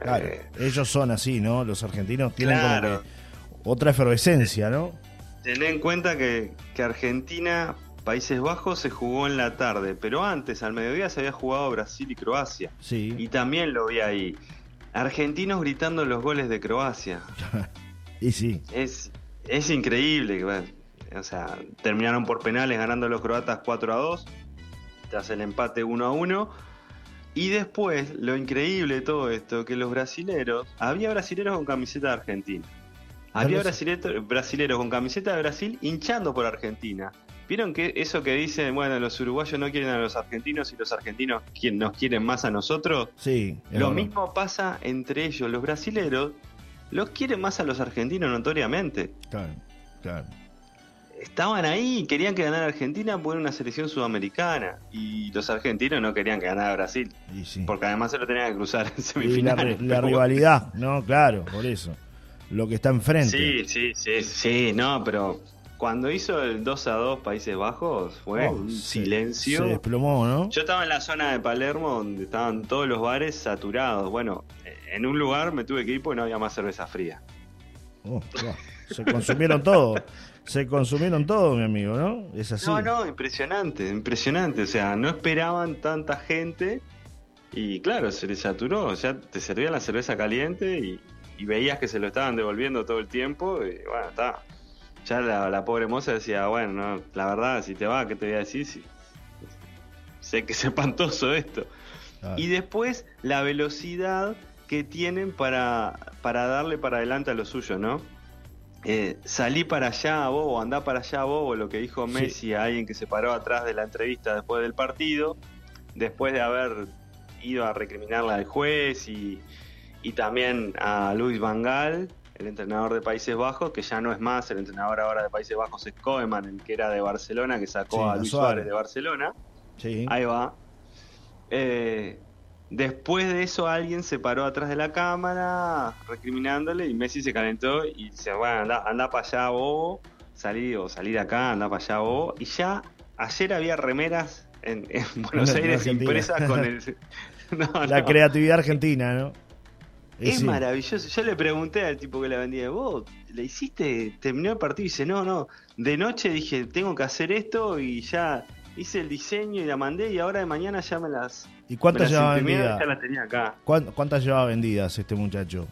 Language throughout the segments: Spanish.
Claro, Eh, ellos son así, ¿no? Los argentinos tienen Claro. como que otra efervescencia, ¿no? Ten en cuenta que, que Argentina, Países Bajos se jugó en la tarde, pero antes, al mediodía, se había jugado Brasil y Croacia. Sí. Y también lo vi ahí. Argentinos gritando los goles de Croacia. Y sí, Es, es increíble. O sea, terminaron por penales ganando los croatas 4 a 2, tras el empate 1 a 1. Y después, lo increíble de todo esto, que los brasileros, había brasileros con camiseta de Argentina. Había brasileros, brasileros con camiseta de Brasil hinchando por Argentina. ¿Vieron que eso que dicen, bueno, los uruguayos no quieren a los argentinos y los argentinos quien nos quieren más a nosotros? sí. Lo mismo pasa entre ellos. Los brasileros los quieren más a los argentinos notoriamente. Claro, claro. Estaban ahí, querían que ganara Argentina por una selección sudamericana. Y los argentinos no querían que ganara Brasil. Sí. Porque además se lo tenían que cruzar en Y la, semifinales. la Pero rivalidad, ¿no? Claro, por eso. Lo que está enfrente. Sí, sí, sí, sí, no, pero cuando hizo el 2 a 2 Países Bajos fue Oh, un silencio. Se desplomó, ¿no? Yo estaba en la zona de Palermo donde estaban todos los bares saturados. Bueno, en un lugar me tuve que ir porque no había más cerveza fría. Oh, wow. Se consumieron todo. Se consumieron todo, mi amigo, ¿no? Es así. No, no, impresionante, impresionante. O sea, no esperaban tanta gente y claro, se les saturó. O sea, te servían la cerveza caliente y, y veías que se lo estaban devolviendo todo el tiempo y bueno, está. Ya la, la pobre moza decía, bueno, no, la verdad, si te va, ¿qué te voy a decir? Si- sé que es espantoso esto. Y después la velocidad que tienen para, para darle para adelante a lo suyo, ¿no? Eh, salí para allá, bobo, andá para allá, bobo, lo que dijo Sí. Messi a alguien que se paró atrás de la entrevista después del partido, después de haber ido a recriminarle al juez y, y también a Luis Van Gaal, el entrenador de Países Bajos, que ya no es más, el entrenador ahora de Países Bajos es Koeman, el que era de Barcelona, que sacó Sí, a a Luis Suárez. Suárez de Barcelona. Sí. Ahí va. Eh, después de eso alguien se paró atrás de la cámara recriminándole y Messi se calentó y dice, bueno, anda, anda para allá bobo, salí o salir acá, anda para allá bobo. Y ya ayer había remeras en, en Buenos En Aires impresas con el... No, La creatividad argentina, ¿no? Y Es sí. maravilloso. Yo le pregunté al tipo que la vendía, vos, ¿le hiciste? Terminó el partido y dice, no, no. De noche dije, tengo que hacer esto y ya hice el diseño y la mandé y ahora de mañana ya me las... ¿Y cuántas llevaba vendidas? Ya las tenía acá. ¿Cuán- ¿Cuántas llevaba vendidas este muchacho?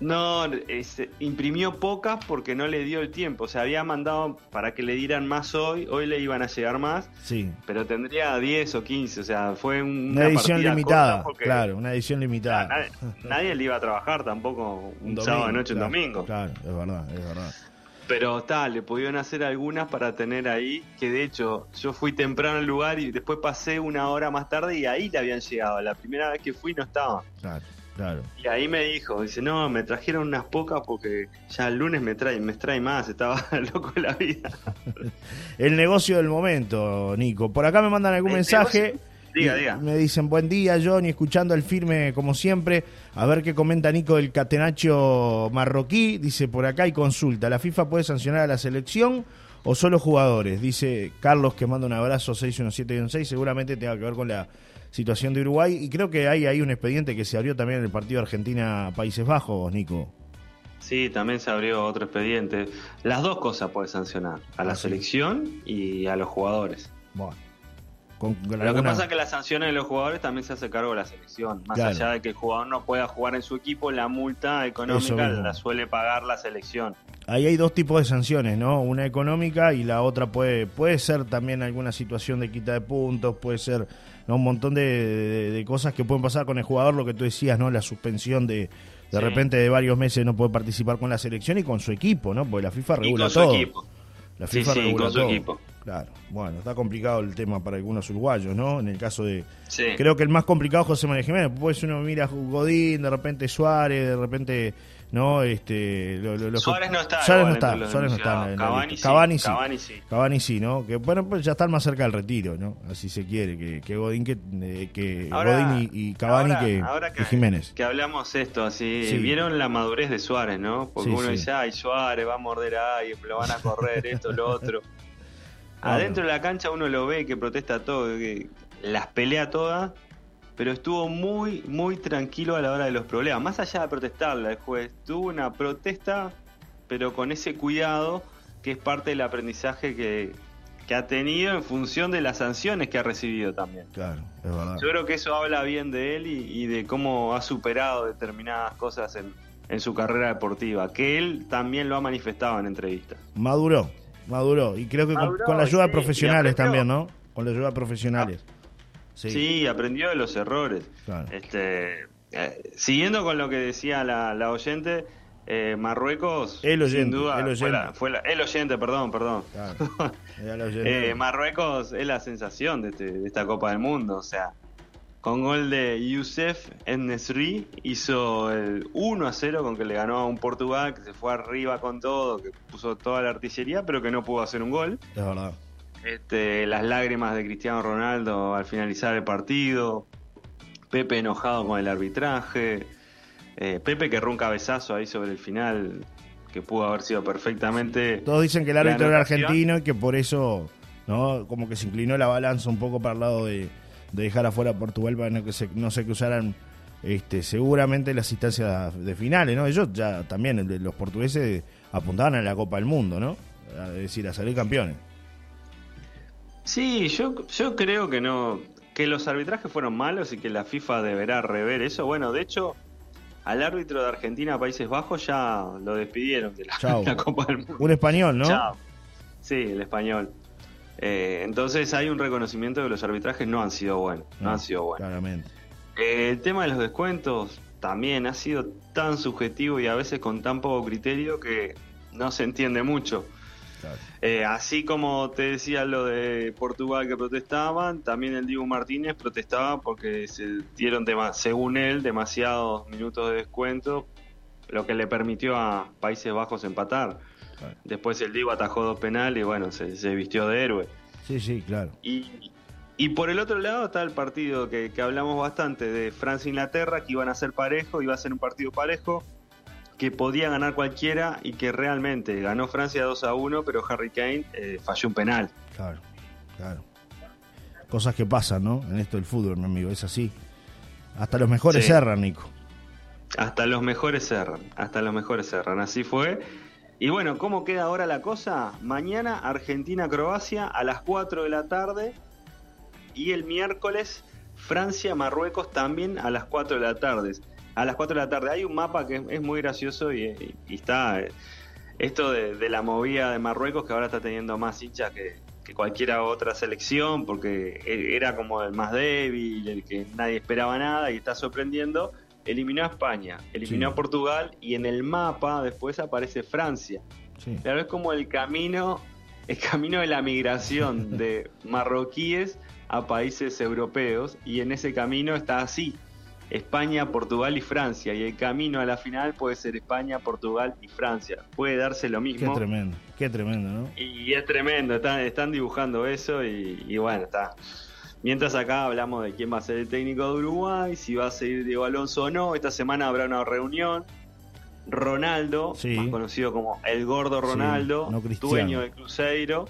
No, este, imprimió pocas porque no le dio el tiempo. O sea, había mandado para que le dieran más hoy. Hoy le iban a llegar más, Sí. pero tendría 10 o 15. O sea, fue un- Una una edición limitada, porque claro, una edición limitada. Nadie, nadie le iba a trabajar tampoco un, domingo, sábado de noche, claro, un domingo. Claro, es verdad, es verdad. Pero está, le pudieron hacer algunas para tener ahí, que de hecho yo fui temprano al lugar y después pasé una hora más tarde y ahí le habían llegado. La primera vez que fui no estaba. Claro, claro. Y ahí me dijo, dice, no, me trajeron unas pocas porque ya el lunes me trae, me trae más, estaba loco de la vida. El negocio del momento, Nico. Por acá me mandan algún El mensaje. negocio- Diga, diga. Me dicen, buen día, Johnny, escuchando el firme como siempre. A ver qué comenta Nico del catenacho marroquí. Dice por acá y consulta, ¿la FIFA puede sancionar a la selección o solo jugadores? Dice Carlos que manda un abrazo 61716. Seguramente tenga que ver con la situación de Uruguay. Y creo que hay, hay un expediente que se abrió también en el partido Argentina-Países Bajos, Nico. Sí, también se abrió otro expediente. Las dos cosas puede sancionar, a la Ah, sí. selección y a los jugadores. Bueno. Con- con Lo que pasa es que las sanciones de los jugadores también se hace cargo de la selección. Más Claro. allá de que el jugador no pueda jugar en su equipo, la multa económica la suele pagar la selección. Ahí hay dos tipos de sanciones, ¿no? Una económica y la otra puede puede ser también alguna situación de quita de puntos, puede ser ¿no? un montón de, de- de cosas que pueden pasar con el jugador, lo que tú decías, ¿no? La suspensión de de Sí. repente de varios meses no puede participar con la selección y con su equipo, ¿no? Porque la FIFA Y regula su todo. equipo. La Sí, FIFA sí, regula con su equipo. Claro. Bueno, está complicado el tema para algunos uruguayos, ¿no? En el caso de Sí. Creo que el más complicado es José María Jiménez. Pues uno mira a Godín, de repente Suárez, de repente. No, este. lo- lo- lo- Suárez no está Suárez no está. Suárez no está. Cavani sí, Cavani sí. Cavani sí. Cavani sí, ¿no? Que bueno, pues ya están más cerca del retiro, ¿no? Así se quiere. Que, que Godín, que, eh, que Ahora- Godín y, y Cavani ahora- que, ahora que Jiménez. Que hablamos esto, así. Sí. Vieron la madurez de Suárez, ¿no? Porque Sí, uno dice, ay, Suárez va a morder ahí, lo van a correr, esto, lo otro. Adentro de la cancha uno lo ve que protesta todo, que las pelea todas pero estuvo muy, muy tranquilo a la hora de los problemas. Más allá de protestarle al juez, tuvo una protesta, pero con ese cuidado que es parte del aprendizaje que, que ha tenido en función de las sanciones que ha recibido también. Claro, es verdad. Yo creo que eso habla bien de él y, y de cómo ha superado determinadas cosas en, en su carrera deportiva, que él también lo ha manifestado en entrevistas. Maduró, maduró. Y creo que con- Maduró, con, la ayuda de sí, profesionales también, ¿no? Con la ayuda de profesionales. Sí, Sí, aprendió de los errores. Claro. Este, eh, siguiendo con lo que decía la, la oyente, eh, Marruecos, El oyente, sin duda, el fue la- oyente. fue la- el oyente, perdón, perdón. claro. Oyente. Eh, Marruecos es la sensación de, este- de esta Copa del Mundo, o sea, con gol de Youssef Nesri hizo el 1 a 0 con que le ganó a un Portugal que se fue arriba con todo, que puso toda la artillería, pero que no pudo hacer un gol. es verdad. Este, las lágrimas de Cristiano Ronaldo al finalizar el partido, Pepe enojado con el arbitraje, eh, Pepe que un cabezazo ahí sobre el final que pudo haber sido perfectamente... Todos dicen que el árbitro era argentino y que por eso, ¿no? Como que se inclinó la balanza un poco para el lado de, de dejar afuera a Portugal para no que se, no se cruzaran este, seguramente las instancias de finales, ¿no? Ellos ya también, los portugueses, apuntaban a la Copa del Mundo, ¿no? Es decir, a salir campeones. Sí, yo, yo creo que no, que los arbitrajes fueron malos y que la FIFA deberá rever eso. Bueno, de hecho, al árbitro de Argentina Países Bajos ya lo despidieron de la, la Copa del Mundo. Un español, ¿no? Chao. Sí, el español. Eh, entonces hay un reconocimiento de que los arbitrajes no han sido buenos. No, han sido buenos. Claramente. Eh, el tema de los descuentos también ha sido tan subjetivo y a veces con tan poco criterio que no se entiende mucho. Claro. Eh, así como te decía lo de Portugal que protestaban, también el Diego Martínez protestaba porque se dieron, según él, demasiados minutos de descuento, lo que le permitió a Países Bajos empatar. Claro. Después el Diego atajó dos penales y bueno, se, se vistió de héroe. Sí, sí, claro. Y, y por el otro lado está el partido que, que hablamos bastante de Francia-Inglaterra, que iban a ser parejo, iba a ser un partido parejo, que podía ganar cualquiera y que realmente ganó Francia 2 a 1, pero Harry Kane eh, falló un penal. Claro, claro. Cosas que pasan, ¿no? En esto del fútbol, mi amigo, es así. Hasta los mejores Sí. cerran, Nico. Hasta los mejores cerran, hasta los mejores cerran, así fue. Y bueno, ¿cómo queda ahora la cosa? Mañana Argentina-Croacia a las 4 de la tarde y el miércoles Francia-Marruecos también a las 4 de la tarde. A las 4 de la tarde hay un mapa que es, muy gracioso y, está eh, esto de, la movida de Marruecos que ahora está teniendo más hinchas que, que cualquier otra selección porque e- era como el más débil, el que nadie esperaba nada y está sorprendiendo. Eliminó a España, eliminó Sí. a Portugal y en el mapa después aparece Francia. Sí. Claro, es como el camino, el camino de la migración de marroquíes a países europeos y en ese camino está así. España, Portugal y Francia. Y el camino a la final puede ser España, Portugal y Francia. Puede darse lo Qué mismo. tremendo, qué tremendo, ¿no? Y es tremendo, están, están dibujando eso y, y bueno, está. Mientras acá hablamos de quién va a ser el técnico de Uruguay, si va a seguir Diego Alonso o no. Esta semana habrá una reunión. Ronaldo, Sí. más conocido como el gordo Sí, Ronaldo, no dueño de Cruzeiro,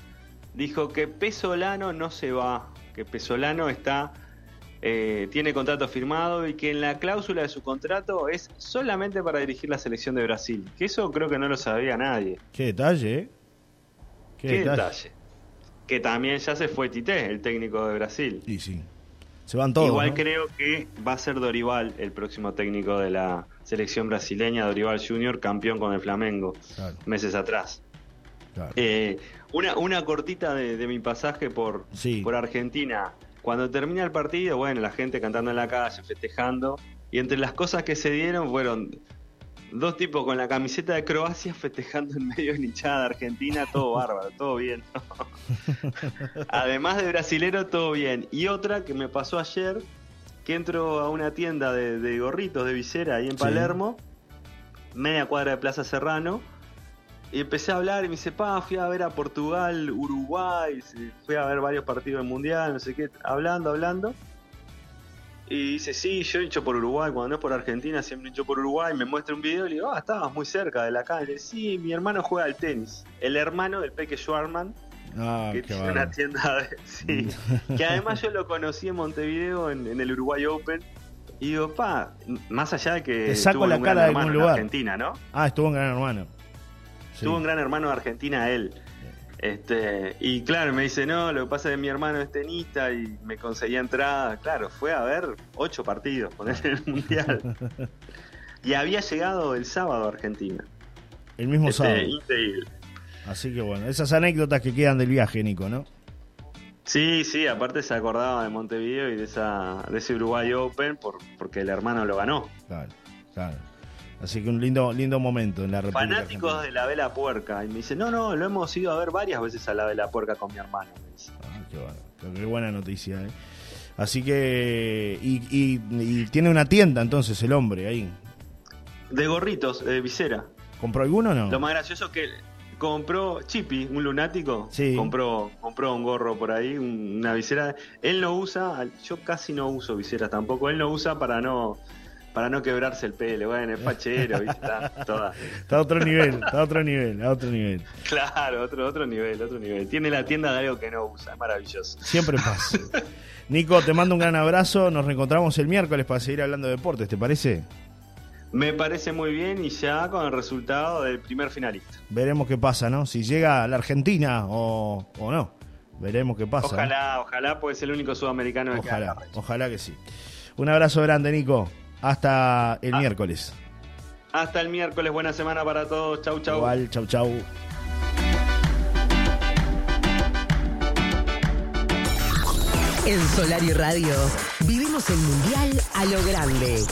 dijo que Pesolano no se va, que Pesolano está eh, tiene contrato firmado y que en la cláusula de su contrato es solamente para dirigir la selección de Brasil. Que eso creo que no lo sabía nadie. Qué detalle, ¿eh? Qué, Qué detalle. detalle. Que también ya se fue Tite, el técnico de Brasil. Y sí. Se van todos. Igual ¿no? creo que va a ser Dorival el próximo técnico de la selección brasileña, Dorival Junior, campeón con el Flamengo Claro, meses atrás. claro. Eh, una, una cortita de, de mi pasaje por, Sí. por Argentina. Cuando termina el partido, bueno, la gente cantando en la calle, festejando. Y entre las cosas que se dieron fueron dos tipos con la camiseta de Croacia festejando en medio de hinchada de Argentina, todo bárbaro, todo bien. Además de brasilero, todo bien. Y otra que me pasó ayer, que entro a una tienda de, de gorritos de visera ahí en Sí. Palermo, media cuadra de Plaza Serrano, y empecé a hablar y me dice, pa, fui a ver a Portugal, Uruguay, fui a ver varios partidos del Mundial, no sé qué, hablando, hablando. Y dice, sí, yo hincho por Uruguay, cuando no es por Argentina, siempre hincho por Uruguay. Me muestra un video y le digo, ah, estabas muy cerca de la calle. Sí, mi hermano juega al tenis. El hermano del Peque Schwarman, Ah, que tiene una tienda de... Sí. que además yo lo conocí en Montevideo, en, en el Uruguay Open. Y digo, pa, más allá de que Te saco la un cara gran de hermano algún en lugar. Argentina, ¿no? Ah, estuvo en Gran Hermano. Sí. Tuvo un gran hermano de Argentina él. Este, y claro, me dice, no, lo que pasa es que mi hermano es tenista y me conseguía entrada. Claro, fue a ver ocho partidos en el Mundial. y había llegado el sábado a Argentina. El mismo Este, sábado. increíble. Así que bueno, esas anécdotas que quedan del viaje, Nico, ¿no? Sí, sí, aparte se acordaba de Montevideo y de esa de ese Uruguay Open por, porque el hermano lo ganó. Claro, claro. Así que un lindo, lindo momento en la República Fanáticos Argentina. de la Vela Puerca. Y me dice, no, no, lo hemos ido a ver varias veces a la Vela Puerca con mi hermano. me dice. Ah, qué, bueno, qué buena noticia, ¿eh? Así que. Y, y- y tiene una tienda entonces el hombre ahí. De gorritos, de visera. ¿Compró alguno o no? Lo más gracioso es que compró Chippy, un lunático. Sí. Compró, compró un gorro por ahí, un- una visera. Él no usa, yo casi no uso viseras tampoco. Él no usa para no para no quebrarse el pelo. Bueno, es fachero, ¿viste? Está toda. Está a otro nivel, está a otro nivel, a otro nivel. Claro, otro, otro nivel, otro nivel. Tiene la tienda de algo que no usa, es maravilloso. Siempre pasa. Nico, te mando un gran abrazo. Nos reencontramos el miércoles para seguir hablando de deportes, ¿te parece? Me parece muy bien y ya con el resultado del primer finalista. Veremos qué pasa, ¿no? Si llega a la Argentina o, o no. Veremos qué pasa. Ojalá, ojalá, pues es el único sudamericano que Ojalá, ojalá que sí. Un abrazo grande, Nico. Hasta el Ah. miércoles. Hasta el miércoles, buena semana para todos. Chau, chau. Igual, chau, chau. En Solar y Radio vivimos el Mundial a lo grande.